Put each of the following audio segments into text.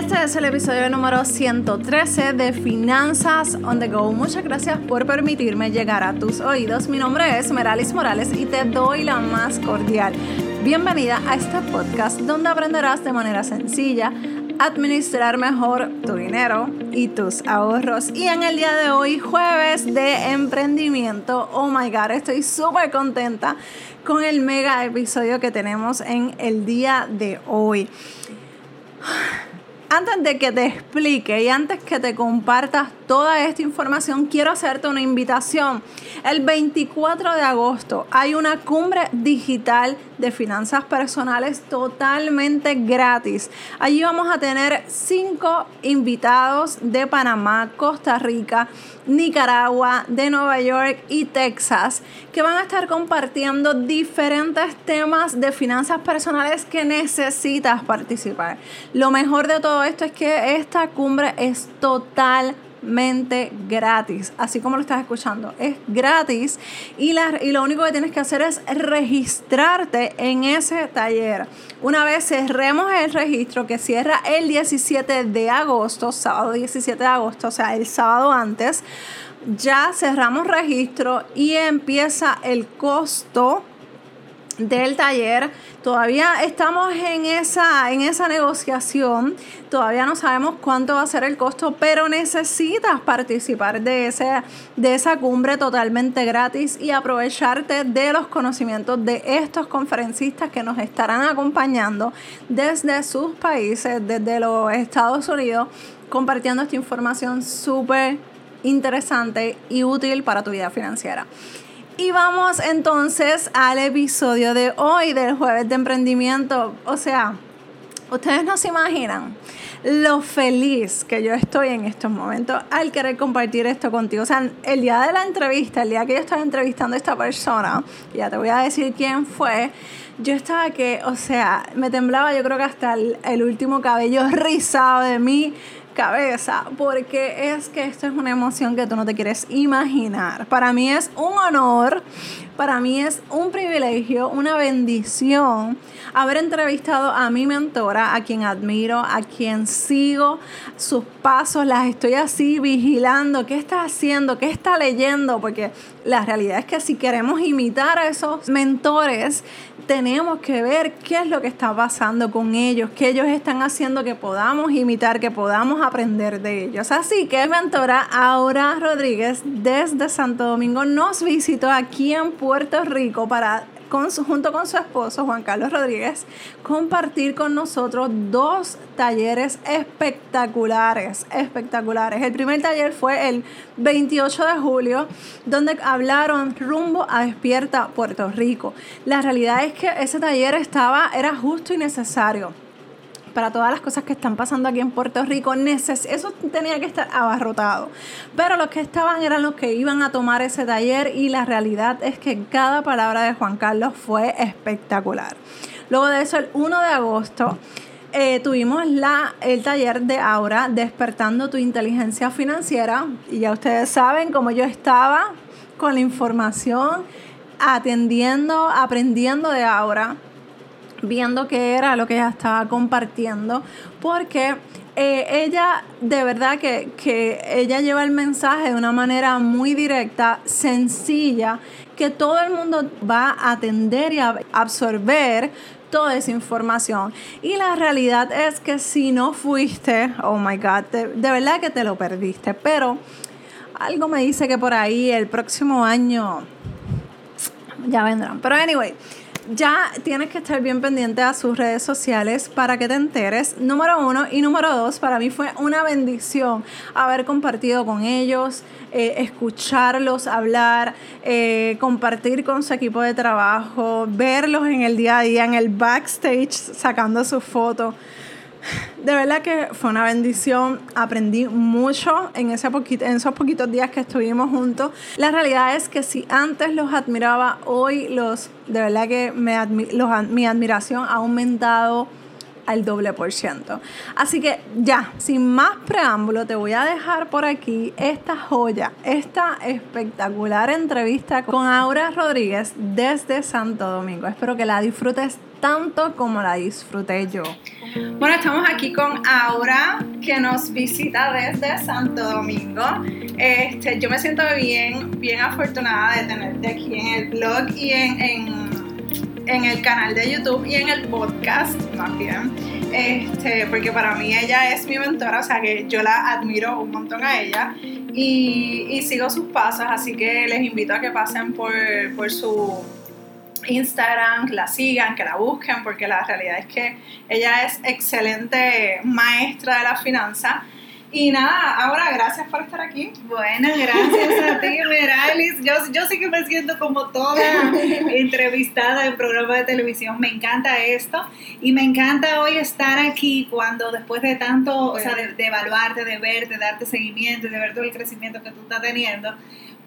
Este es el episodio número 113 de Finanzas on the Go. Muchas gracias por permitirme llegar a tus oídos. Mi nombre es Meralis Morales y te doy la más cordial bienvenida a este podcast donde aprenderás de manera sencilla administrar mejor tu dinero y tus ahorros. Y en el día de hoy, jueves de emprendimiento, oh my god, estoy súper contenta con el mega episodio que tenemos en el día de hoy antes de que te explique y antes que te compartas toda esta información, quiero hacerte una invitación. El 24 de agosto hay una cumbre digital de finanzas personales totalmente gratis. Allí vamos a tener cinco invitados de Panamá, Costa Rica, Nicaragua, de Nueva York y Texas, que van a estar compartiendo diferentes temas de finanzas personales que necesitas participar. Lo mejor de todo esto es que esta cumbre es totalmente gratis, así como lo estás escuchando. Es gratis y, y lo único que tienes que hacer es registrarte en ese taller. Una vez cerremos el registro que cierra el 17 de agosto, sábado 17 de agosto, o sea, el sábado antes, ya cerramos registro y empieza el costo del taller. Todavía estamos en esa, en esa negociación. Todavía no sabemos cuánto va a ser el costo, pero necesitas participar de, ese, de esa cumbre totalmente gratis y aprovecharte de los conocimientos de estos conferencistas que nos estarán acompañando desde sus países, desde los Estados Unidos, compartiendo esta información súper interesante y útil para tu vida financiera. Y vamos entonces al episodio de hoy del jueves de emprendimiento. O sea, ustedes no se imaginan lo feliz que yo estoy en estos momentos al querer compartir esto contigo. O sea, el día de la entrevista, el día que yo estaba entrevistando a esta persona, ya te voy a decir quién fue, yo estaba que, o sea, me temblaba yo creo que hasta el, el último cabello rizado de mí cabeza, porque es que esto es una emoción que tú no te quieres imaginar. Para mí es un honor, para mí es un privilegio, una bendición haber entrevistado a mi mentora, a quien admiro, a quien sigo sus pasos, las estoy así vigilando, qué está haciendo, qué está leyendo, porque la realidad es que si queremos imitar a esos mentores, tenemos que ver qué es lo que está pasando con ellos, qué ellos están haciendo que podamos imitar, que podamos aprender de ellos. Así que mentora Aura Rodríguez desde Santo Domingo nos visitó aquí en Puerto Rico para junto con su esposo Juan Carlos Rodríguez, compartir con nosotros dos talleres espectaculares, espectaculares. El primer taller fue el 28 de julio, donde hablaron rumbo a Despierta Puerto Rico. La realidad es que ese taller estaba, era justo y necesario para todas las cosas que están pasando aquí en Puerto Rico, eso tenía que estar abarrotado. Pero los que estaban eran los que iban a tomar ese taller y la realidad es que cada palabra de Juan Carlos fue espectacular. Luego de eso, el 1 de agosto, eh, tuvimos la, el taller de Aura, Despertando tu inteligencia financiera. Y ya ustedes saben cómo yo estaba con la información, atendiendo, aprendiendo de Aura viendo qué era lo que ella estaba compartiendo, porque eh, ella de verdad que, que ella lleva el mensaje de una manera muy directa, sencilla, que todo el mundo va a atender y a absorber toda esa información. Y la realidad es que si no fuiste, oh my God, de, de, verdad que te lo perdiste. Pero algo me dice que por ahí el próximo año ya vendrán. Pero anyway, ya tienes que estar bien pendiente a sus redes sociales para que te enteres. Número uno y número dos, para mí fue una bendición haber compartido con ellos, eh, escucharlos hablar, eh, compartir con su equipo de trabajo, verlos en el día a día, en el backstage, sacando sus fotos. De verdad que fue una bendición, aprendí mucho en, ese esos poquitos días que estuvimos juntos. La realidad es que si antes los admiraba, hoy los, de verdad que me mi admiración ha aumentado al doble por ciento. Así que ya, sin más preámbulo, te voy a dejar por aquí esta joya, esta espectacular entrevista con Aura Rodríguez desde Santo Domingo. Espero que la disfrutes tanto como la disfruté yo. Bueno, estamos aquí con Aura, que nos visita desde Santo Domingo. Este, yo me siento bien, bien afortunada de tenerte aquí en el blog y en, en, el canal de YouTube y en el podcast bien. Este, porque para mí ella es mi mentora, o sea que yo la admiro un montón a ella y, y sigo sus pasos, así que les invito a que pasen por, por su Instagram, que la sigan, que la busquen, porque la realidad es que ella es excelente maestra de la finanza. Y nada, ahora gracias por estar aquí. Bueno, gracias a ti, Meralis. Yo, yo sí que me siento como toda entrevistada en programa de televisión. Me encanta esto y me encanta hoy estar aquí cuando después de tanto, o sea, de, de evaluarte, de verte, de darte seguimiento y de ver todo el crecimiento que tú estás teniendo,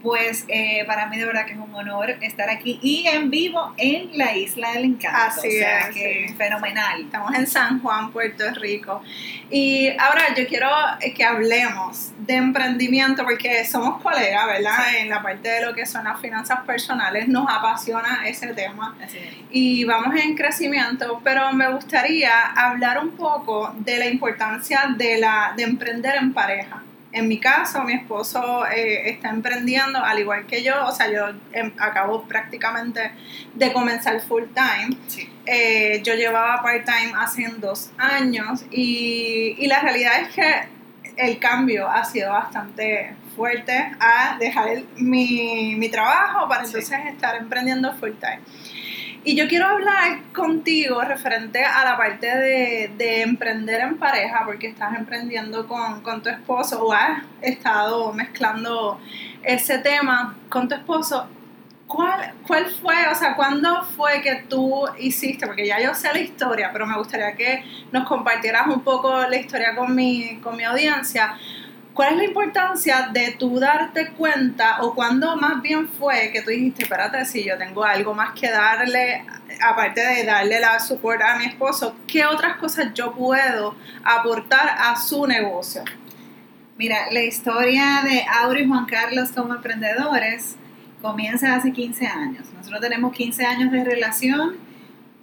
pues eh, para mí de verdad que es un honor estar aquí y en vivo en la Isla del Encanto. Así o sea, es, que fenomenal. Estamos en San Juan, Puerto Rico. Y ahora yo quiero que hablemos de emprendimiento porque somos colegas, ¿verdad? En la parte de lo que son las finanzas personales, nos apasiona ese tema. Así es. Y vamos en crecimiento, pero me gustaría hablar un poco de la importancia de, la, de emprender en pareja. En mi caso, mi esposo eh, está emprendiendo al igual que yo, o sea, yo em, acabo prácticamente de comenzar full time. Sí. Eh, yo llevaba part time hace dos años y, y la realidad es que el cambio ha sido bastante fuerte a dejar el- mi, mi trabajo para Sí. entonces estar emprendiendo full time. Y yo quiero hablar contigo referente a la parte de, de emprender en pareja, porque estás emprendiendo con, con tu esposo o has estado mezclando ese tema con tu esposo. ¿Cuál, ¿Cuál fue, o sea, cuándo fue que tú hiciste? Porque ya yo sé la historia, pero me gustaría que nos compartieras un poco la historia con mi, con mi audiencia. ¿Cuál es la importancia de tú darte cuenta o cuándo más bien fue que tú dijiste, espérate, si yo tengo algo más que darle, aparte de darle la support a mi esposo, ¿qué otras cosas yo puedo aportar a su negocio? Mira, la historia de Aura y Juan Carlos como emprendedores comienza hace 15 años. Nosotros tenemos 15 años de relación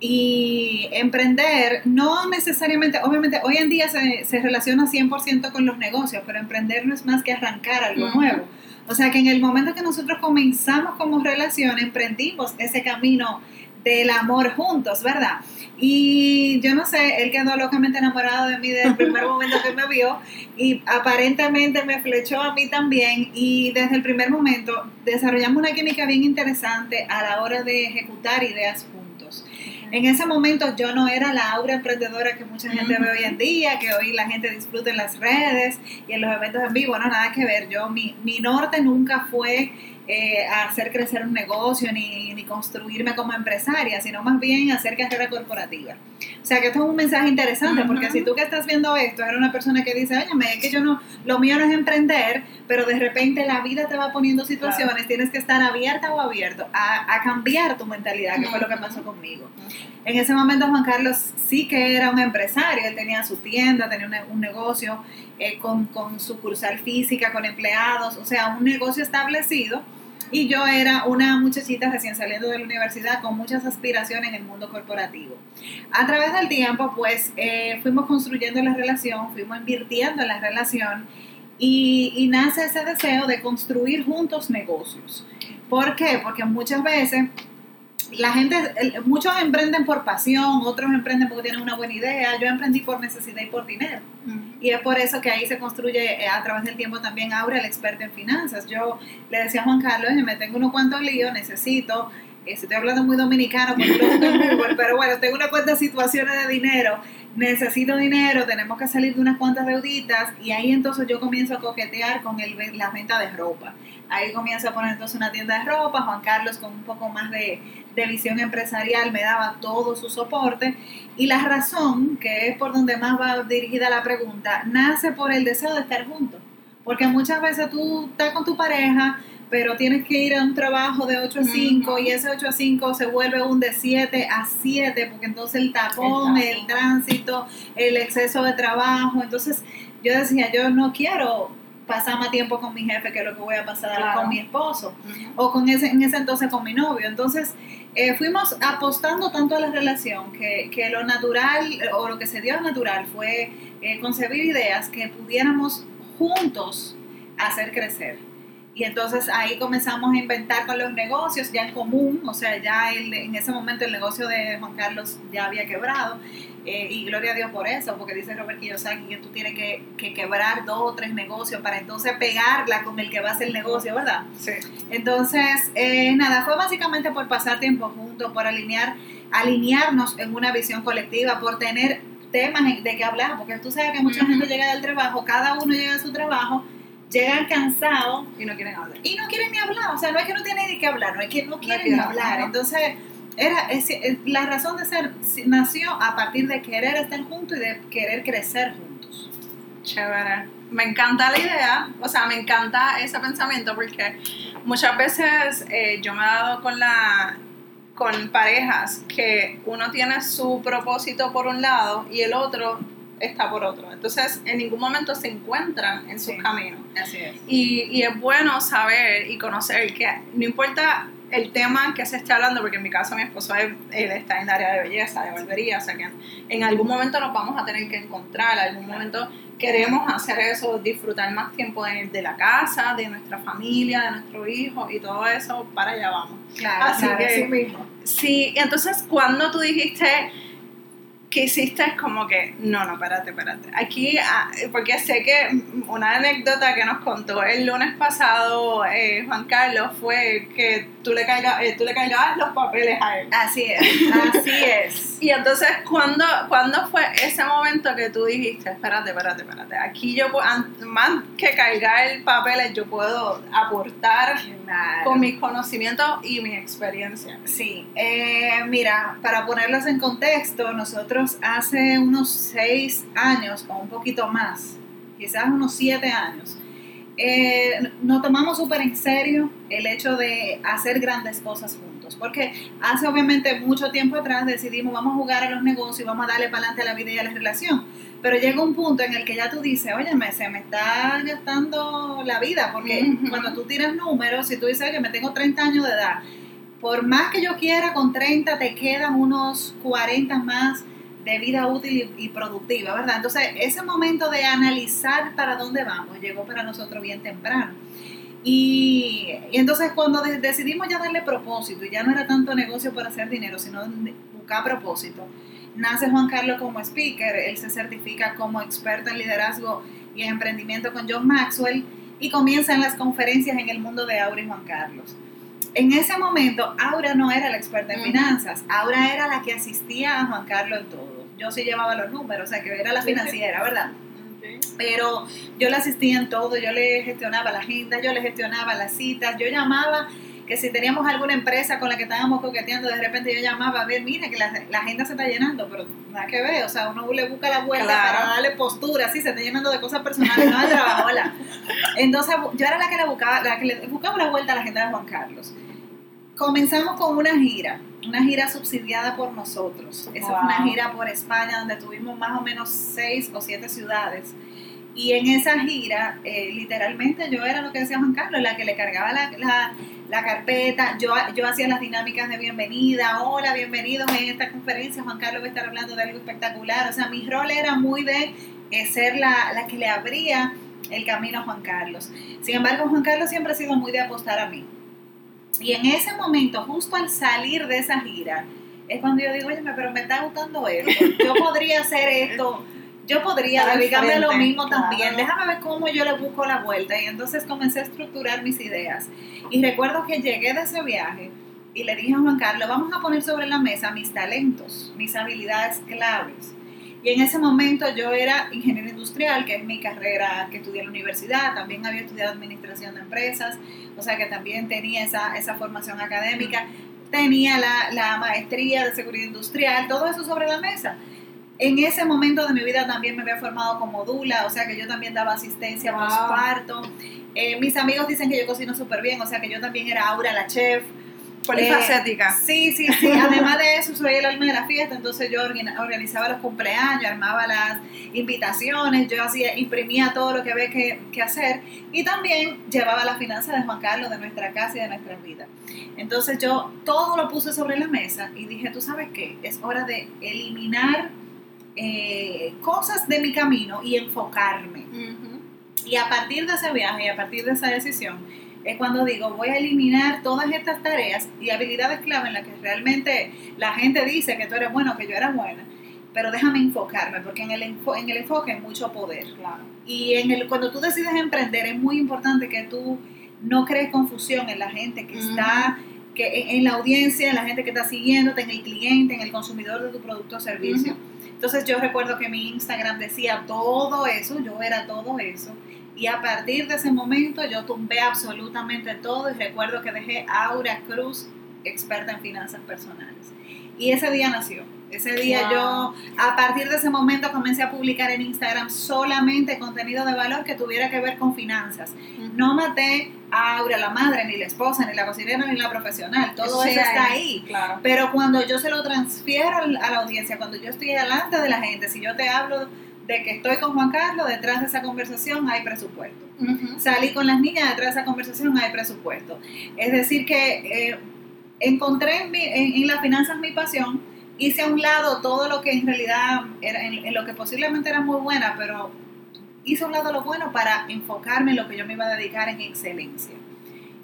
y emprender no necesariamente, obviamente hoy en día se, se relaciona 100% con los negocios, pero emprender no es más que arrancar algo nuevo. O sea que en el momento que nosotros comenzamos como relación, emprendimos ese camino del amor juntos, ¿verdad? Y yo no sé, él quedó locamente enamorado de mí desde el primer momento que me vio y aparentemente me flechó a mí también y desde el primer momento desarrollamos una química bien interesante a la hora de ejecutar ideas juntos. En ese momento yo no era la aura emprendedora que mucha gente ve hoy en día, que hoy la gente disfruta en las redes y en los eventos en vivo, no, nada que ver. Yo, mi, mi norte nunca fue eh, hacer crecer un negocio ni, ni construirme como empresaria, sino más bien hacer carrera corporativa. O sea que esto es un mensaje interesante, porque si tú que estás viendo esto eres una persona que dice, oye, es que yo no, lo mío no es emprender, pero de repente la vida te va poniendo situaciones, tienes que estar abierta o abierto a, a cambiar tu mentalidad, que fue lo que pasó conmigo. En ese momento Juan Carlos sí que era un empresario, él tenía su tienda, tenía un, un negocio eh, con, con sucursal física, con empleados, o sea, un negocio establecido. Y yo era una muchachita recién saliendo de la universidad con muchas aspiraciones en el mundo corporativo. A través del tiempo, pues eh, fuimos construyendo la relación, fuimos invirtiendo en la relación y, y nace ese deseo de construir juntos negocios. ¿Por qué? Porque muchas veces la gente, el- muchos emprenden por pasión, otros emprenden porque tienen una buena idea. Yo emprendí por necesidad y por dinero. Y es por eso que ahí se construye eh, a través del tiempo también Aura, el experto en finanzas. Yo le decía a Juan Carlos, "Oye, me tengo unos cuantos líos, necesito, si estoy hablando muy dominicano, en Google, pero bueno, tengo unas cuantas situaciones de dinero, necesito dinero, tenemos que salir de unas cuantas deuditas y ahí entonces yo comienzo a coquetear con el, la venta de ropa. Ahí comienzo a poner entonces una tienda de ropa, Juan Carlos con un poco más de, de visión empresarial me daba todo su soporte y la razón, que es por donde más va dirigida la pregunta, nace por el deseo de estar juntos. Porque muchas veces tú estás con tu pareja, pero tienes que ir a un trabajo de 8 a 5 y ese 8 a 5 se vuelve un de 7 a 7 porque entonces el tapón, el, tránsito, el exceso de trabajo, entonces yo decía, yo no quiero pasar más tiempo con mi jefe que lo que voy a pasar con mi esposo o con ese, en ese entonces con mi novio. Entonces eh, fuimos apostando tanto a la relación que, que, lo natural o lo que se dio natural fue eh, concebir ideas que pudiéramos juntos hacer crecer. Y entonces ahí comenzamos a inventar con los negocios ya en común, o sea, ya en ese momento el negocio de Juan Carlos ya había quebrado. Eh, y gloria a Dios por eso, porque dice Robert Kiyosaki que tú tienes que, que, quebrar dos o tres negocios para entonces pegarla con el que va a ser el negocio, ¿verdad? Sí. Entonces, eh, nada, fue básicamente por pasar tiempo juntos, por alinear, alinearnos en una visión colectiva, por tener temas de que hablar, porque tú sabes que mucha gente llega del trabajo, cada uno llega a su trabajo llegan cansados y no quieren hablar. Y no quieren ni hablar, o sea, no es que no tienen ni que hablar, no es que no quieren ni hablar. Entonces, era la razón de ser nació a partir de querer estar juntos y de querer crecer juntos. Chévere. Me encanta la idea, o sea, me encanta ese pensamiento porque muchas veces eh, yo me he dado con la con parejas que uno tiene su propósito por un lado y el otro está por otro. Entonces, en ningún momento se encuentran en sus caminos. Así es. Y, y, es bueno saber y conocer que no importa el tema que se esté hablando, porque en mi caso mi esposo él, está en el área de belleza, de barbería, o sea que en, algún momento nos vamos a tener que encontrar, en algún momento queremos hacer eso, disfrutar más tiempo de, de, la casa, de nuestra familia, de nuestro hijo y todo eso, para allá vamos. Claro, Así que, sí mismo. Sí, entonces cuando tú dijiste que hiciste es como que, no, no, espérate, espérate. Aquí, ah, porque sé que una anécdota que nos contó el lunes pasado eh, Juan Carlos fue que tú le, cargabas, eh, tú le cargabas los papeles a él. Así es, así es. y entonces, ¿cuándo, ¿cuándo fue ese momento que tú dijiste, espérate, espérate, espérate, aquí yo, más que cargar el papel, yo puedo aportar con mis conocimientos y mi experiencia? Sí, eh, mira, para ponerlos en contexto, nosotros hace unos seis años o un poquito más, quizás unos siete años, eh, nos tomamos súper en serio el hecho de hacer grandes cosas juntos. Porque hace obviamente mucho tiempo atrás decidimos vamos a jugar a los negocios, vamos a darle para adelante a la vida y a la relación. Pero llega un punto en el que ya tú dices, oye, se me está gastando la vida. Porque cuando tú tiras números, si tú dices, oye, me tengo 30 años de edad, por más que yo quiera, con 30 te quedan unos 40 más de vida útil y, productiva, ¿verdad? Entonces, ese momento de analizar para dónde vamos llegó para nosotros bien temprano. Y, entonces cuando decidimos ya darle propósito, y ya no era tanto negocio para hacer dinero, sino buscar propósito, nace Juan Carlos como speaker, él se certifica como experto en liderazgo y en emprendimiento con John Maxwell y comienzan las conferencias en el mundo de Aura y Juan Carlos en ese momento, Aura no era la experta en finanzas, Aura era la que asistía a Juan Carlos en todo. Yo sí llevaba los números, o sea, que era la financiera, ¿verdad? Pero yo le asistía en todo, yo le gestionaba la agenda, yo le gestionaba las citas, yo llamaba que si teníamos alguna empresa con la que estábamos coqueteando, de repente yo llamaba a ver, mira que la, agenda se está llenando, pero nada que ver, o sea, uno le busca la vuelta para darle postura, sí, se está llenando de cosas personales, no de trabajo, Entonces yo era la que le buscaba, la que le buscaba la vuelta a la agenda de Juan Carlos. Comenzamos con una gira, una gira subsidiada por nosotros. Esa fue una gira por España donde tuvimos más o menos seis o siete ciudades. Y en esa gira, eh, literalmente yo era lo que decía Juan Carlos, la que le cargaba la, la carpeta, yo, yo hacía las dinámicas de bienvenida, hola, bienvenidos en esta conferencia, Juan Carlos va a estar hablando de algo espectacular, o sea, mi rol era muy de eh, ser la, la que le abría el camino a Juan Carlos. Sin embargo, Juan Carlos siempre ha sido muy de apostar a mí. Y en ese momento, justo al salir de esa gira, es cuando yo digo, oye, pero me está gustando esto, yo podría hacer esto yo podría dedicarme a lo mismo también. Déjame ver cómo yo le busco la vuelta. Y entonces comencé a estructurar mis ideas. Y recuerdo que llegué de ese viaje y le dije a Juan Carlos, vamos a poner sobre la mesa mis talentos, mis habilidades claves. Y en ese momento yo era ingeniero industrial, que es mi carrera que estudié en la universidad, también había estudiado administración de empresas, o sea que también tenía esa, esa formación académica, tenía la, la maestría de seguridad industrial, todo eso sobre la mesa En ese momento de mi vida también me había formado como dula, o sea que yo también daba asistencia Wow. postparto. Eh, mis amigos dicen que yo cocino súper bien, o sea que yo también era Aura la chef. Polifacética. Eh, sí, sí, sí. Además de eso, soy el alma de la fiesta, entonces yo organizaba los cumpleaños, armaba las invitaciones, yo hacía, imprimía todo lo que había que, que hacer y también llevaba la finanza de Juan Carlos, de nuestra casa y de nuestra vida. Entonces yo todo lo puse sobre la mesa y dije, tú sabes qué, es hora de eliminar eh, cosas de mi camino y enfocarme. Y a partir de ese viaje y a partir de esa decisión, es cuando digo, voy a eliminar todas estas tareas y habilidades clave en las que realmente la gente dice que tú eres bueno, que yo era buena, pero déjame enfocarme, porque en el, enfo- en el enfoque hay mucho poder. Claro. Y en el, cuando tú decides emprender, es muy importante que tú no crees confusión en la gente que está, que en, en la audiencia, en la gente que está siguiéndote, en el cliente, en el consumidor de tu producto o servicio. Entonces yo recuerdo que mi Instagram decía todo eso, yo era todo eso. Y a partir de ese momento yo tumbé absolutamente todo y recuerdo que dejé Aura Cruz, experta en finanzas personales. Y ese día nació. Ese día Wow. yo, a partir de ese momento, comencé a publicar en Instagram solamente contenido de valor que tuviera que ver con finanzas. No maté a Aura, la madre, ni la esposa, ni la cocinera, ni la profesional. Todo Sí, eso está ahí. Claro. Pero cuando yo se lo transfiero a la audiencia, cuando yo estoy delante de la gente, si yo te hablo de que estoy con Juan Carlos, detrás de esa conversación hay presupuesto. Salí con las niñas, detrás de esa conversación hay presupuesto. Es decir, que eh, encontré en, mi- en- en las finanzas mi pasión, hice a un lado todo lo que en realidad era, en, en lo que posiblemente era muy buena, pero hice a un lado lo bueno para enfocarme en lo que yo me iba a dedicar en excelencia.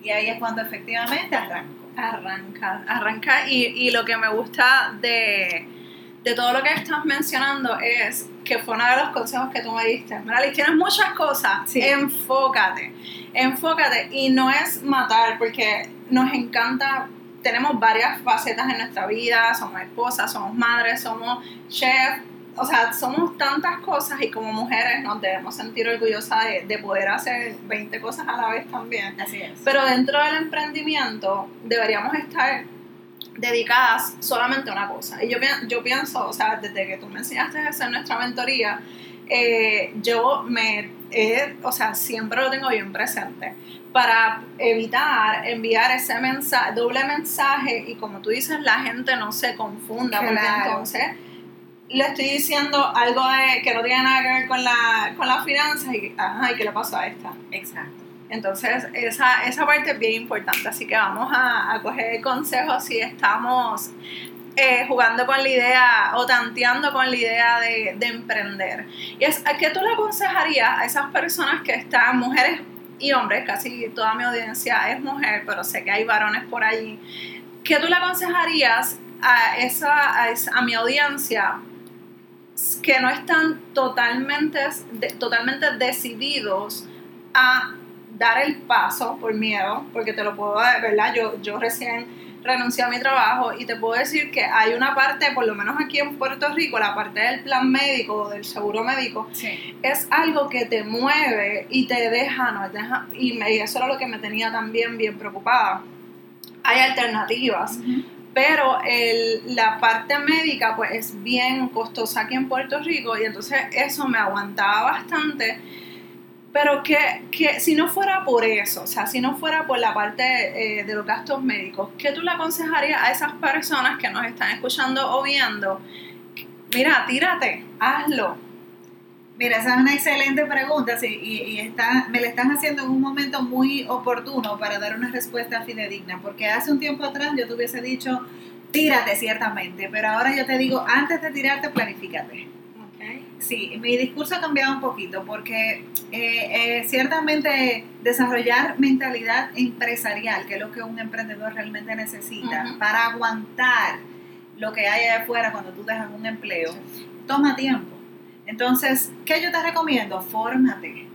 Y ahí es cuando efectivamente arranco. Arranca, arranca y, y lo que me gusta de, de todo lo que estás mencionando es que fue uno de los consejos que tú me diste. Mira, tienes muchas cosas, Sí. enfócate, enfócate y no es matar porque nos encanta, tenemos varias facetas en nuestra vida, somos esposas, somos madres, somos chef, o sea, somos tantas cosas y como mujeres nos debemos sentir orgullosas de, de poder hacer 20 cosas a la vez también. Así es. Pero dentro del emprendimiento deberíamos estar dedicadas solamente a una cosa. Y yo, yo pienso, o sea, desde que tú me enseñaste a hacer nuestra mentoría, eh, yo me, he- o sea, siempre lo tengo bien presente para evitar enviar ese mensaje, doble mensaje y como tú dices, la gente no se confunda, porque entonces le estoy diciendo algo de, que no tiene nada que ver con la, con las finanzas y, ajá, ¿y qué le pasó a esta? Exacto. Entonces, esa, esa parte es bien importante, así que vamos a, a coger consejos si estamos eh, jugando con la idea o tanteando con la idea de, de emprender. Y es, ¿a ¿qué tú le aconsejarías a esas personas que están, mujeres y hombres, casi toda mi audiencia es mujer, pero sé que hay varones por allí, ¿qué tú le aconsejarías a, esa, a, mi audiencia que no están totalmente, totalmente decididos a dar el paso por miedo, porque te lo puedo dar, ¿verdad? Yo, yo recién renuncié a mi trabajo y te puedo decir que hay una parte, por lo menos aquí en Puerto Rico, la parte del plan médico, del seguro médico, Sí. es algo que te mueve y te deja, no te deja, y, me, y eso era lo que me tenía también bien preocupada. Hay alternativas, pero el, la parte médica pues es bien costosa aquí en Puerto Rico y entonces eso me aguantaba bastante. Pero que, que si no fuera por eso, o sea, si no fuera por la parte eh, de los gastos médicos, ¿qué tú le aconsejarías a esas personas que nos están escuchando o viendo? Mira, tírate, hazlo. Mira, esa es una excelente pregunta sí, y, está, me la están haciendo en un momento muy oportuno para dar una respuesta fidedigna, porque hace un tiempo atrás yo te hubiese dicho, tírate ciertamente, pero ahora yo te digo, antes de tirarte, planifícate. Sí, mi discurso ha cambiado un poquito porque eh, eh, ciertamente desarrollar mentalidad empresarial, que es lo que un emprendedor realmente necesita para aguantar lo que hay allá afuera cuando tú dejas un empleo, toma tiempo. Entonces, ¿qué yo te recomiendo? Fórmate.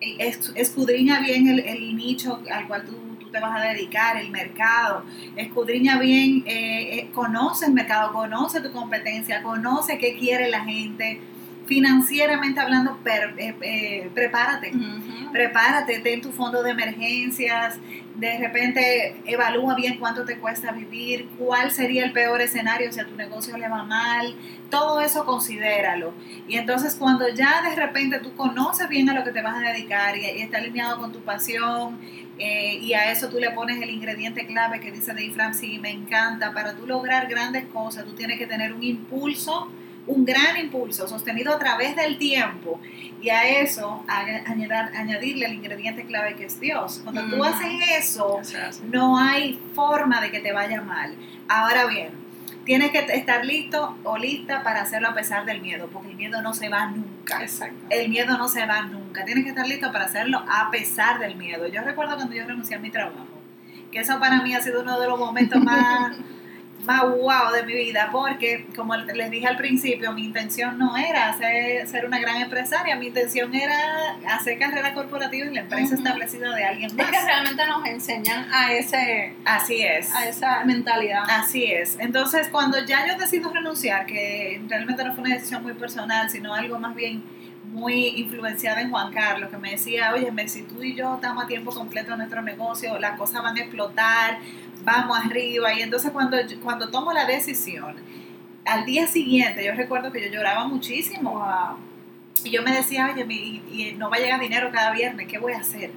Es- Escudriña bien el, el nicho al cual tú, tú te vas a dedicar, el mercado. Escudriña bien, eh, eh, conoce el mercado, conoce tu competencia, conoce qué quiere la gente. Financieramente hablando, eh, eh, prepárate. Prepárate, ten tu fondo de emergencias, de repente evalúa bien cuánto te cuesta vivir, cuál sería el peor escenario si a tu negocio le va mal, todo eso considéralo. Y entonces cuando ya de repente tú conoces bien a lo que te vas a dedicar y, está alineado con tu pasión eh, y a eso tú le pones el ingrediente clave que dice Dave Ramsey, me encanta, para tú lograr grandes cosas tú tienes que tener un impulso un gran impulso sostenido a través del tiempo y a eso añadir, añadirle el ingrediente clave que es Dios. Cuando tú haces eso, no hay forma de que te vaya mal. Ahora bien, tienes que estar listo o lista para hacerlo a pesar del miedo, porque el miedo no se va nunca. El miedo no se va nunca. Tienes que estar listo para hacerlo a pesar del miedo. Yo recuerdo cuando yo renuncié a mi trabajo, que eso para mí ha sido uno de los momentos más más wow de mi vida, porque como les dije al principio, mi intención no era ser, una gran empresaria, mi intención era hacer carrera corporativa en la empresa establecida de alguien más. Es que realmente nos enseñan a ese... Así es. A esa mentalidad. Así es. Entonces, cuando ya yo decido renunciar, que realmente no fue una decisión muy personal, sino algo más bien muy influenciada en Juan Carlos, que me decía, oye, si tú y yo estamos a tiempo completo en nuestro negocio, las cosas van a explotar, vamos arriba. Y entonces cuando, cuando tomo la decisión, al día siguiente, yo recuerdo que yo lloraba muchísimo. Y yo me decía, oye, y, no va a llegar dinero cada viernes, ¿qué voy a hacer?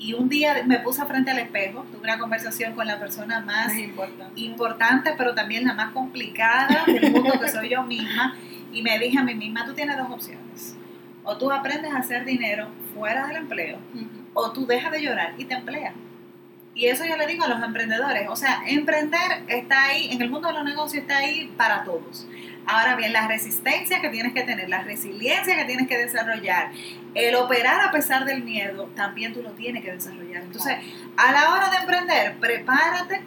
Y un día me puse frente al espejo, tuve una conversación con la persona más importante. importante, pero también la más complicada del mundo, que soy yo misma, y me dije a mí misma, tú tienes dos opciones. O tú aprendes a hacer dinero fuera del empleo, o tú dejas de llorar y te empleas. Y eso yo le digo a los emprendedores, o sea, emprender está ahí, en el mundo de los negocios está ahí para todos. Ahora bien, la resistencia que tienes que tener, la resiliencia que tienes que desarrollar, el operar a pesar del miedo, también tú lo tienes que desarrollar. Entonces, a la hora de emprender, prepárate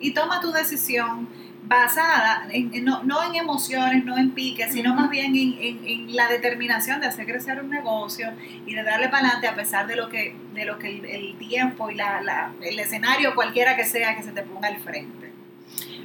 y toma tu decisión basada en, no, no, en emociones, no en piques, sino más bien en, en, la determinación de hacer crecer un negocio y de darle para adelante a pesar de lo que, de lo que el, tiempo y la, la, el escenario cualquiera que sea que se te ponga al frente.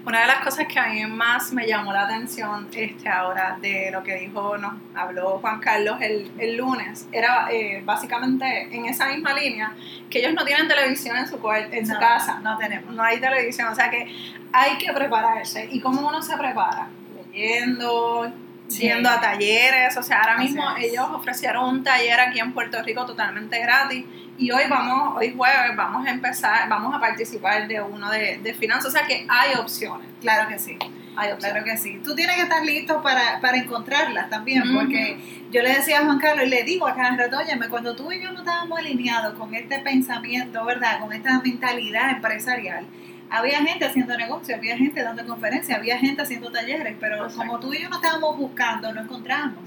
Una de las cosas que a mí más me llamó la atención este, ahora de lo que dijo, nos habló Juan Carlos el, el lunes, era eh, básicamente en esa misma línea que ellos no tienen televisión en su, en su casa. No tenemos. No hay televisión, o sea que hay que prepararse. ¿Y cómo uno se prepara? Leyendo, yendo a talleres, o sea, ahora mismo ellos ofrecieron un taller aquí en Puerto Rico totalmente gratis y hoy vamos, hoy jueves vamos a empezar, vamos a participar de uno de, de finanzas, o sea que hay opciones. Claro que sí. Hay Claro que sí. Tú tienes que estar listo para, para encontrarlas también, porque yo le decía a Juan Carlos y le digo a cada rato, cuando tú y yo no estábamos alineados con este pensamiento, ¿verdad? Con esta mentalidad empresarial, había gente haciendo negocio, había gente dando conferencias, había gente haciendo talleres, pero como tú y yo no estábamos buscando, no encontramos.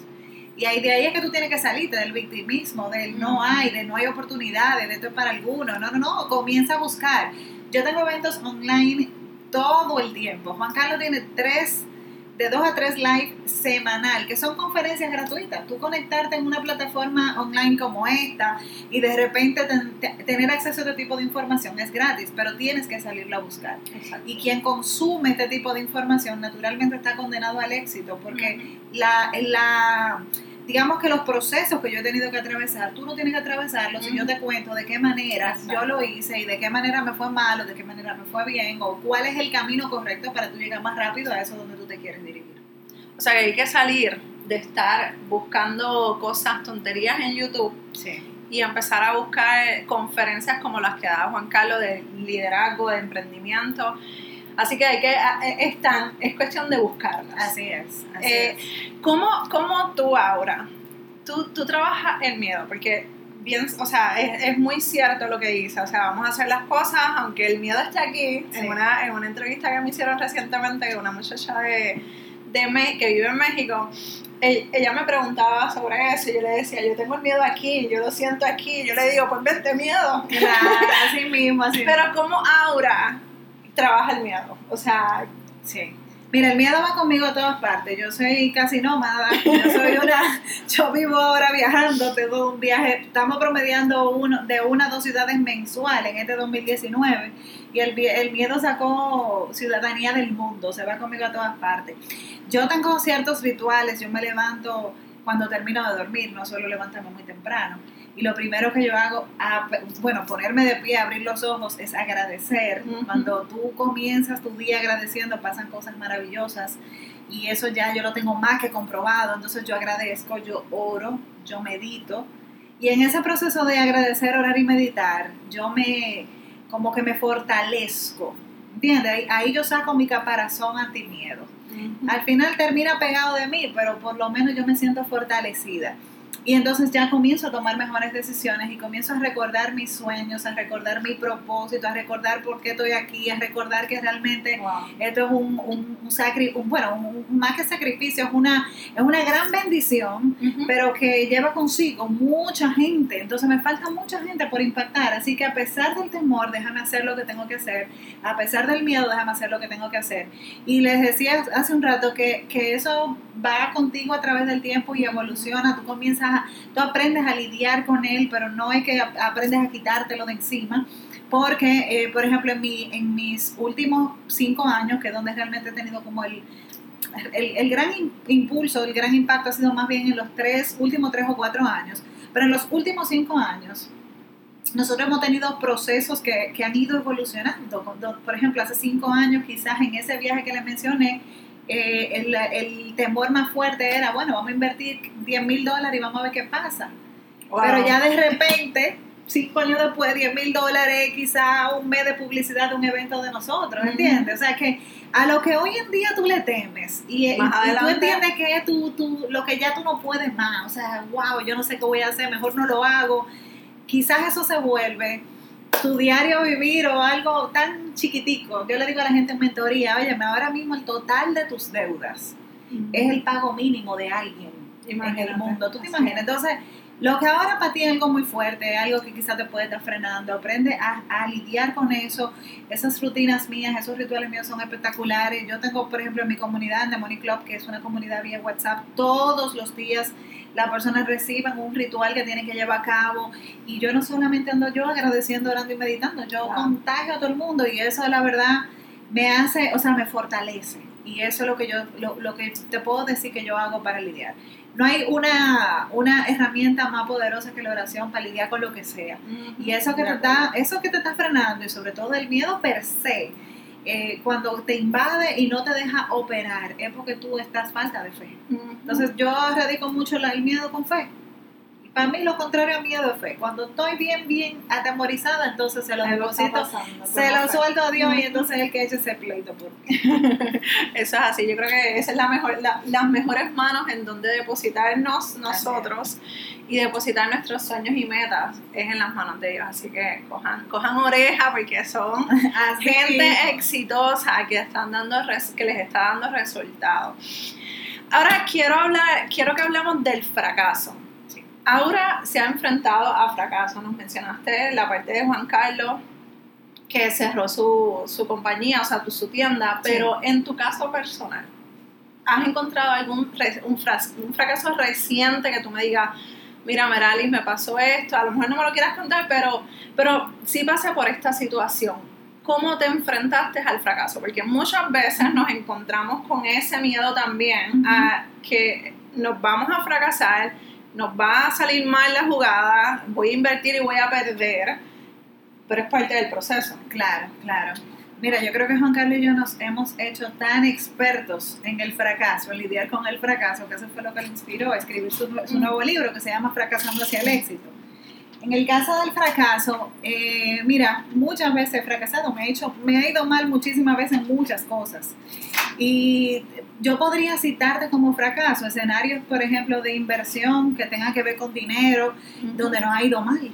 Y ahí, de ahí es que tú tienes que salirte del victimismo, del no hay, de no hay oportunidades, de esto es para algunos. No, no, no, comienza a buscar. Yo tengo eventos online todo el tiempo. Juan Carlos tiene tres de dos a tres live semanal, que son conferencias gratuitas. Tú conectarte en una plataforma online como esta y de repente tener acceso a este tipo de información es gratis, pero tienes que salirla a buscar. Y quien consume este tipo de información naturalmente está condenado al éxito, porque la, la digamos que los procesos que yo he tenido que atravesar, tú no tienes que atravesarlos si yo te cuento de qué manera yo lo hice y de qué manera me fue mal o de qué manera me fue bien o cuál es el camino correcto para tú llegar más rápido a eso donde tú te quieres dirigir. O sea que hay que salir de estar buscando cosas, tonterías en YouTube y empezar a buscar conferencias como las que da Juan Carlos de liderazgo, de emprendimiento Así que hay que, eh, están, es cuestión de buscarlas. Así es. Eh, ¿cómo, ¿cómo, tú ahora, tú, tú trabajas el miedo? Porque bien, o sea, es, es, muy cierto lo que dice, o sea, vamos a hacer las cosas, aunque el miedo esté aquí, en, una, en una entrevista que me hicieron recientemente, una muchacha de, de que vive en México, ella me preguntaba sobre eso y yo le decía, yo tengo el miedo aquí, yo lo siento aquí, yo le digo, pues vente miedo. Claro, así mismo, así Pero como Aura trabaja el miedo. O sea, sí. Mira, el miedo va conmigo a todas partes. Yo soy casi nómada. Yo soy una. yo vivo ahora viajando. Tengo un viaje. Estamos promediando uno, de una a dos ciudades mensuales en este 2019. Y el, el miedo sacó ciudadanía del mundo. Se va conmigo a todas partes. Yo tengo ciertos rituales. Yo me levanto cuando termino de dormir, no suelo levantarme muy temprano. Y lo primero que yo hago, bueno, ponerme de pie, abrir los ojos, es agradecer. Cuando tú comienzas tu día agradeciendo, pasan cosas maravillosas. Y eso ya yo lo tengo más que comprobado. Entonces yo agradezco, yo oro, yo medito. Y en ese proceso de agradecer, orar y meditar, yo me, como que me fortalezco. ¿Entiendes? Ahí, yo saco mi caparazón anti miedo. Al final termina pegado de mí, pero por lo menos yo me siento fortalecida. Y entonces ya comienzo a tomar mejores decisiones y comienzo a recordar mis sueños, a recordar mi propósito, a recordar por qué estoy aquí, a recordar que realmente esto es un, un, un bueno, más que sacrificio, es una, es una gran bendición, pero que lleva consigo mucha gente. Entonces me falta mucha gente por impactar. Así que a pesar del temor, déjame hacer lo que tengo que hacer. A pesar del miedo, déjame hacer lo que tengo que hacer. Y les decía hace un rato que, que eso va contigo a través del tiempo y evoluciona. Tú comienzas tú aprendes a lidiar con él, pero no es que aprendes a quitártelo de encima. Porque, eh, por ejemplo, en, mi, en mis últimos cinco años, que es donde realmente he tenido como el, el, gran impulso, el gran impacto ha sido más bien en los tres, últimos tres o cuatro años. Pero en los últimos cinco años, nosotros hemos tenido procesos que, que han ido evolucionando. Por ejemplo, hace cinco años, quizás en ese viaje que les mencioné, eh, el, el, temor más fuerte era, bueno, vamos a invertir 10 mil dólares y vamos a ver qué pasa. Pero ya de repente, cinco años después, 10 mil dólares, quizá un mes de publicidad de un evento de nosotros, ¿entiendes? O sea que a lo que hoy en día tú le temes y, y, tú entiendes que es tú, tú, lo que ya tú no puedes más, o sea, wow, yo no sé qué voy a hacer, mejor no lo hago, quizás eso se vuelve tu diario vivir o algo tan chiquitico. Yo le digo a la gente en mentoría, oye, ahora mismo el total de tus deudas es el pago mínimo de alguien en el mundo. ¿Tú te imaginas? Entonces, lo que ahora para ti es algo muy fuerte, algo que quizás te puede estar frenando, aprende a, a, lidiar con eso. Esas rutinas mías, esos rituales míos son espectaculares. Yo tengo, por ejemplo, en mi comunidad, en The Money Club, que es una comunidad vía WhatsApp, todos los días las personas reciban un ritual que tienen que llevar a cabo. Y yo no solamente ando yo agradeciendo, orando y meditando, yo contagio a todo el mundo y eso la verdad me hace, o sea, me fortalece. Y eso es lo que yo, lo, lo que te puedo decir que yo hago para lidiar. No hay una, una herramienta más poderosa que la oración para lidiar con lo que sea. Y eso que, te está, eso que te está frenando y sobre todo el miedo per se, eh, cuando te invade y no te deja operar, es porque tú estás falta de fe. Entonces yo radico mucho el miedo con fe. Para mí lo contrario a miedo es fe. Cuando estoy bien, bien atemorizada, entonces se lo deposito, se lo suelto a Dios y entonces el que eche ese pleito por mí. Eso es así. Yo creo que esa es la mejor, las mejores manos en donde depositarnos nosotros y depositar nuestros sueños y metas es en las manos de Dios. Así que cojan, cojan oreja porque son gente exitosa que, están dando que les está dando resultados. Ahora quiero hablar, quiero que hablemos del fracaso Aura se ha enfrentado a fracaso. Nos mencionaste la parte de Juan Carlos que cerró su, compañía, o sea, su tienda, pero en tu caso personal, ¿has encontrado algún un, fracaso reciente que tú me digas, mira, Meralis, me pasó esto, a lo mejor no me lo quieras contar, pero, pero sí pasé por esta situación. ¿Cómo te enfrentaste al fracaso? Porque muchas veces nos encontramos con ese miedo también a que nos vamos a fracasar, nos va a salir mal la jugada, voy a invertir y voy a perder, pero es parte del proceso. Claro, claro. Mira, yo creo que Juan Carlos y yo nos hemos hecho tan expertos en el fracaso, en lidiar con el fracaso, que eso fue lo que le inspiró a escribir su, nuevo libro que se llama Fracasando hacia el éxito. En el caso del fracaso, eh, mira, muchas veces he fracasado, me, he hecho, me ha ido mal muchísimas veces en muchas cosas. Y yo podría citarte como fracaso escenarios, por ejemplo, de inversión que tengan que ver con dinero, donde nos ha ido mal.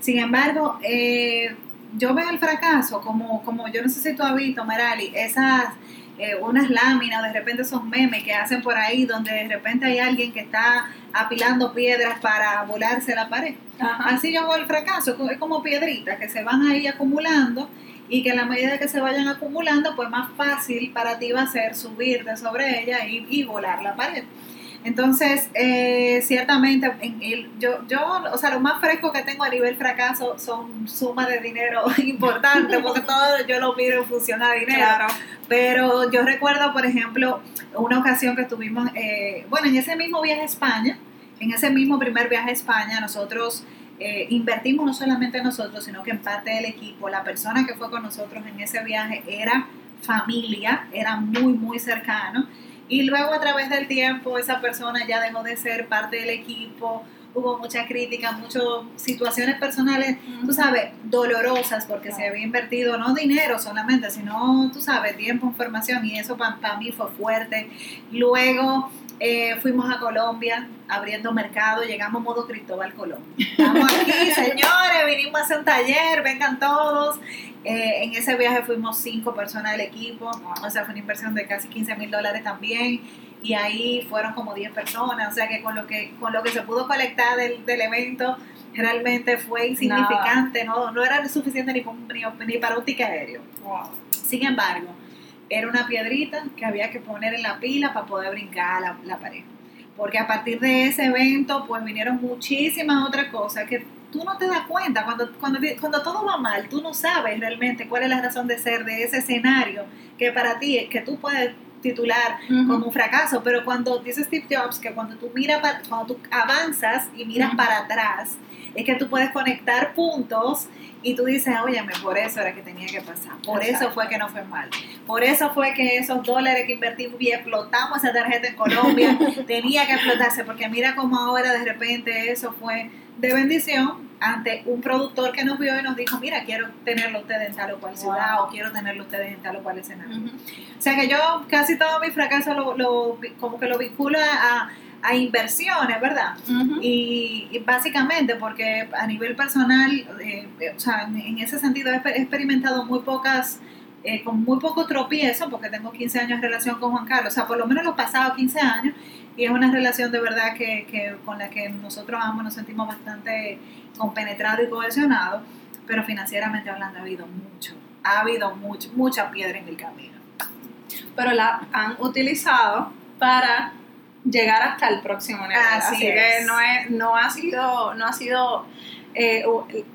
Sin embargo, eh, yo veo el fracaso como, como yo no sé si tú has visto, Merali, esas eh, unas láminas, de repente esos memes que hacen por ahí, donde de repente hay alguien que está apilando piedras para volarse la pared. Así yo veo el fracaso, es como piedritas que se van ahí acumulando y que a la medida que se vayan acumulando, pues más fácil para ti va a ser subirte sobre ella y, volar la pared. Entonces, eh, ciertamente, en el, yo, yo, o sea, lo más fresco que tengo a nivel fracaso son sumas de dinero importantes, porque todo yo lo miro en función a dinero. Pero yo recuerdo, por ejemplo, una ocasión que estuvimos, eh, bueno, en ese mismo viaje a España, en ese mismo primer viaje a España nosotros eh, invertimos no solamente nosotros, sino que en parte del equipo, la persona que fue con nosotros en ese viaje era familia, era muy, muy cercano. Y luego a través del tiempo esa persona ya dejó de ser parte del equipo, hubo mucha crítica, muchas situaciones personales, tú sabes, dolorosas porque se había invertido no dinero solamente, sino, tú sabes, tiempo, información y eso para mí fue fuerte. Luego eh, fuimos a Colombia abriendo mercado, llegamos modo Cristóbal Colón. Estamos aquí, señores, vinimos a hacer un taller, vengan todos. Eh, en ese viaje fuimos cinco personas del equipo, o sea, fue una inversión de casi 15 mil dólares también. Y ahí fueron como 10 personas, o sea que con lo que, con lo que se pudo colectar del, del evento, realmente fue insignificante, no, no era suficiente ni, ni, para un ticket aéreo. Sin embargo, era una piedrita que había que poner en la pila para poder brincar la, la pared. Porque a partir de ese evento, pues vinieron muchísimas otras cosas que tú no te das cuenta. Cuando, cuando, cuando todo va mal, tú no sabes realmente cuál es la razón de ser de ese escenario que para ti, que tú puedes titular como un fracaso, pero cuando dice Steve Jobs que cuando tú miras, cuando tú avanzas y miras para atrás, es que tú puedes conectar puntos y tú dices, óyeme, por eso era que tenía que pasar, por eso fue que no fue mal, por eso fue que esos dólares que invertimos y explotamos esa tarjeta en Colombia, tenía que explotarse, porque mira cómo ahora de repente eso fue de bendición ante un productor que nos vio y nos dijo, mira, quiero tenerlo ustedes en tal o cual ciudad o quiero tenerlo ustedes en tal o cual escenario. O sea que yo casi todo mi fracaso lo, lo como que lo vinculo a a inversiones, ¿verdad? y, básicamente porque a nivel personal, eh, o sea, en, ese sentido he, experimentado muy pocas, eh, con muy poco tropiezo, porque tengo 15 años de relación con Juan Carlos, o sea, por lo menos los pasados 15 años, y es una relación de verdad que, que con la que nosotros ambos nos sentimos bastante compenetrados y cohesionados, pero financieramente hablando ha habido mucho, ha habido mucho, mucha piedra en el camino. Pero la han utilizado para llegar hasta el próximo nivel. Así, que no, es, no ha sido, no ha sido eh,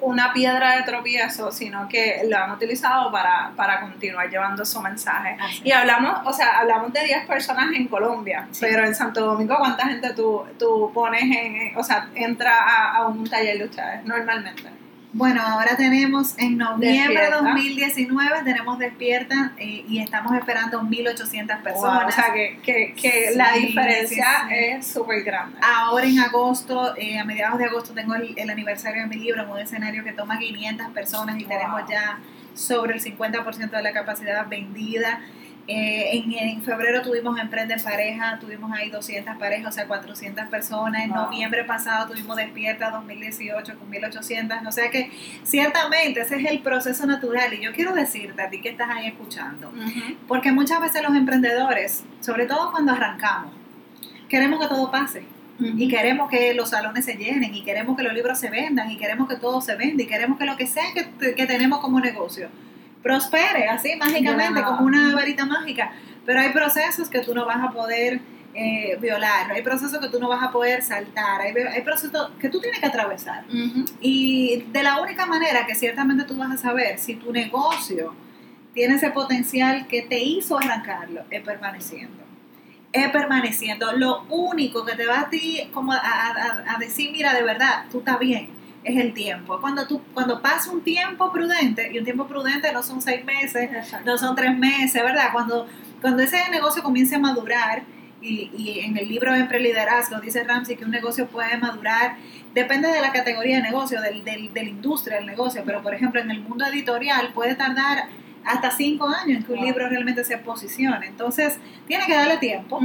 una piedra de tropiezo, sino que lo han utilizado para, para continuar llevando su mensaje. y hablamos, o sea, hablamos de 10 personas en Colombia, pero en Santo Domingo, ¿cuánta gente tú, tú pones en, o sea, entra a, a un taller de ustedes normalmente? Bueno, ahora tenemos en noviembre de 2019 tenemos Despierta eh, y estamos esperando 1.800 personas. o sea que, que, que la diferencia es súper grande. Ahora en agosto, eh, a mediados de agosto tengo el, aniversario de mi libro en un escenario que toma 500 personas y tenemos ya sobre el 50% de la capacidad vendida. Eh, en, en, febrero tuvimos Emprende en Pareja, tuvimos ahí 200 parejas, o sea, 400 personas. En noviembre pasado tuvimos Despierta 2018 con 1800. O sea que ciertamente ese es el proceso natural. Y yo quiero decirte a ti que estás ahí escuchando, porque muchas veces los emprendedores, sobre todo cuando arrancamos, queremos que todo pase. Y queremos que los salones se llenen, y queremos que los libros se vendan, y queremos que todo se venda, y queremos que lo que sea que, que tenemos como negocio prospere así mágicamente, como una varita mágica. Pero hay procesos que tú no vas a poder eh, violar, hay procesos que tú no vas a poder saltar, hay, hay procesos que tú tienes que atravesar. Y de la única manera que ciertamente tú vas a saber si tu negocio tiene ese potencial que te hizo arrancarlo, es permaneciendo. Es permaneciendo. Lo único que te va a ti como a, a decir, mira, de verdad, tú estás bien es el tiempo. Cuando tú, cuando pasa un tiempo prudente, y un tiempo prudente no son seis meses, no son tres meses, ¿verdad? Cuando, cuando ese negocio comience a madurar, y, y en el libro Liderazgo dice Ramsey que un negocio puede madurar, depende de la categoría de negocio, del, del, de la industria del negocio, pero por ejemplo en el mundo editorial puede tardar hasta cinco años en que un libro realmente se posicione. Entonces, tiene que darle tiempo.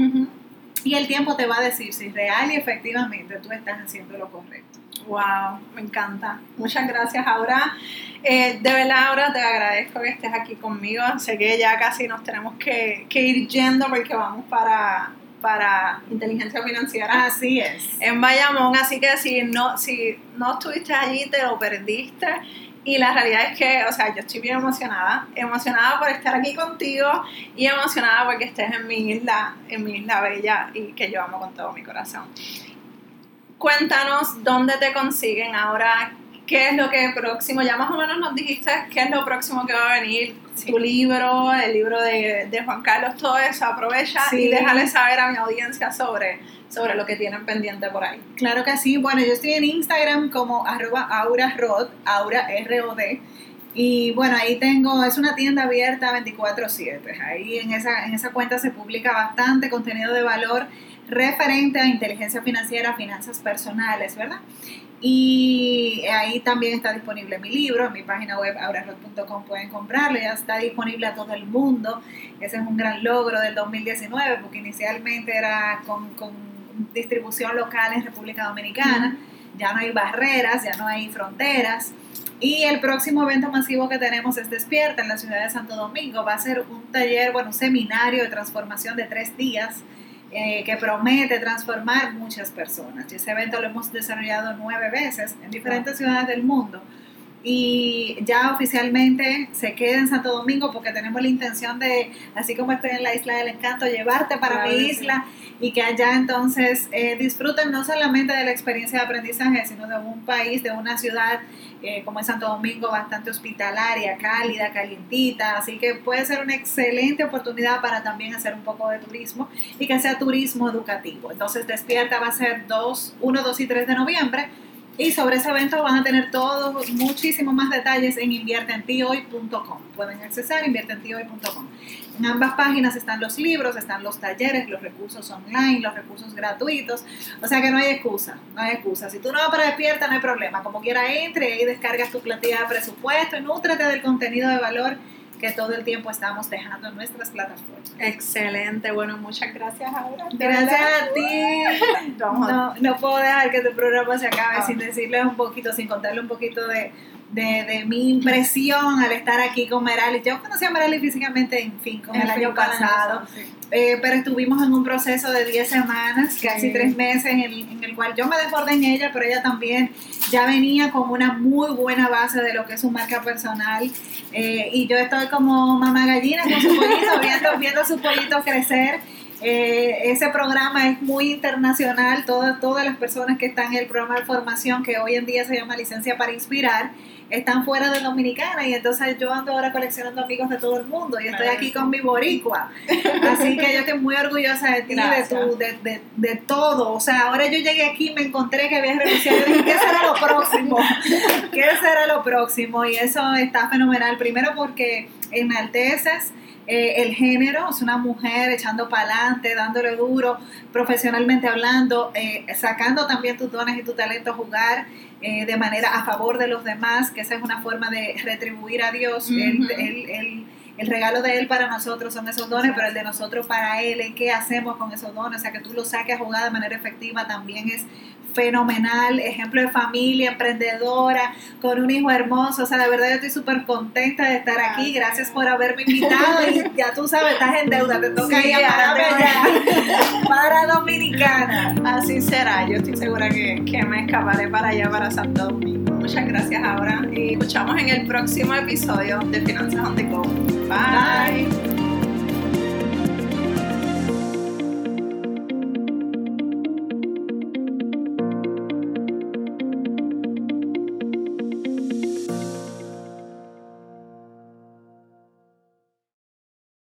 Y el tiempo te va a decir si real y efectivamente tú estás haciendo lo correcto. Wow, me encanta. Muchas gracias, Aura. Eh, de verdad, Aura, te agradezco que estés aquí conmigo. Sé que ya casi nos tenemos que, ir yendo porque vamos para, para inteligencia financiera. Así es. En Bayamón, así que si no, si no estuviste allí, te lo perdiste. Y la realidad es que, o sea, yo estoy bien emocionada, emocionada por estar aquí contigo y emocionada porque estés en mi isla, en mi isla bella y que yo amo con todo mi corazón. Cuéntanos dónde te consiguen ahora, qué es lo que próximo. Ya más o menos nos dijiste qué es lo próximo que va a venir. Tu libro, el libro de, de, Juan Carlos, todo eso. Aprovecha y déjale saber a mi audiencia sobre, sobre lo que tienen pendiente por ahí. Claro que sí. Bueno, yo estoy en Instagram como arroba aurarod, aura R-O-D. Y bueno, ahí tengo, es una tienda abierta 24/7. Ahí en esa, en esa cuenta se publica bastante contenido de valor referente a inteligencia financiera, finanzas personales, ¿verdad? Y ahí también está disponible mi libro, en mi página web aurarot.com pueden comprarlo, ya está disponible a todo el mundo. Ese es un gran logro del 2019 porque inicialmente era con, distribución local en República Dominicana, ya no hay barreras, ya no hay fronteras. Y el próximo evento masivo que tenemos es Despierta en la ciudad de Santo Domingo. Va a ser un taller, bueno, un seminario de transformación de tres días eh, que promete transformar muchas personas. Y ese evento lo hemos desarrollado nueve veces en diferentes ciudades del mundo. Y ya oficialmente se queda en Santo Domingo porque tenemos la intención de, así como estoy en la isla del encanto, llevarte para mi isla y que allá entonces eh, disfruten no solamente de la experiencia de aprendizaje, sino de un país, de una ciudad eh, como es Santo Domingo, bastante hospitalaria, cálida, calientita, así que puede ser una excelente oportunidad para también hacer un poco de turismo y que sea turismo educativo. Entonces Despierta va a ser 2, 1, 2 y 3 de noviembre y sobre ese evento van a tener todos, muchísimos más detalles en inviertentihoy.com. Pueden accesar inviertentihoy.com. En ambas páginas están los libros, están los talleres, los recursos online, los recursos gratuitos. O sea que no hay excusa, no hay excusa. Si tú no vas para despierta, no hay problema. Como quiera, entre y descargas tu plantilla de presupuesto y nútrate del contenido de valor que todo el tiempo estamos dejando en nuestras plataformas. Excelente, bueno, muchas gracias Aura. Gracias a ti. no, no puedo dejar que este programa se acabe ah. sin decirles un poquito, sin contarle un poquito de de, de, mi impresión al estar aquí con Merali. Yo conocí a Merali físicamente, en fin, con el, año pasado, eh, pero estuvimos en un proceso de 10 semanas, casi 3 meses, en el, en el, cual yo me desbordé en ella, pero ella también ya venía con una muy buena base de lo que es su marca personal. Eh, y yo estoy como mamá gallina con su pollito, viendo, viendo su pollito crecer. Eh, ese programa es muy internacional, todas, todas las personas que están en el programa de formación que hoy en día se llama Licencia para Inspirar, están fuera de Dominicana y entonces yo ando ahora coleccionando amigos de todo el mundo y estoy aquí con mi boricua. Así que yo estoy muy orgullosa de ti, de, tu, de, de, de, todo. O sea, ahora yo llegué aquí me encontré que había renunciado. Yo dije, ¿qué será lo próximo? ¿Qué será lo próximo? Y eso está fenomenal. Primero porque enalteces eh, el género, es una mujer echando para adelante, dándole duro, profesionalmente hablando, eh, sacando también tus dones y tu talento a jugar eh, de manera a favor de los demás, que esa es una forma de retribuir a Dios. el, el, regalo de Él para nosotros son esos dones, pero el de nosotros para Él, ¿qué hacemos con esos dones? O sea, que tú lo saques a jugar de manera efectiva también es fenomenal, ejemplo de familia, emprendedora, con un hijo hermoso. O sea, de verdad yo estoy súper contenta de estar aquí. Gracias por haberme invitado y ya tú sabes, estás en deuda, te toca ir a para, para Dominicana. Así será, yo estoy segura que, que me escaparé para allá, para Santo Domingo. Muchas gracias ahora y escuchamos en el próximo episodio de Finanzas on the Go. Bye.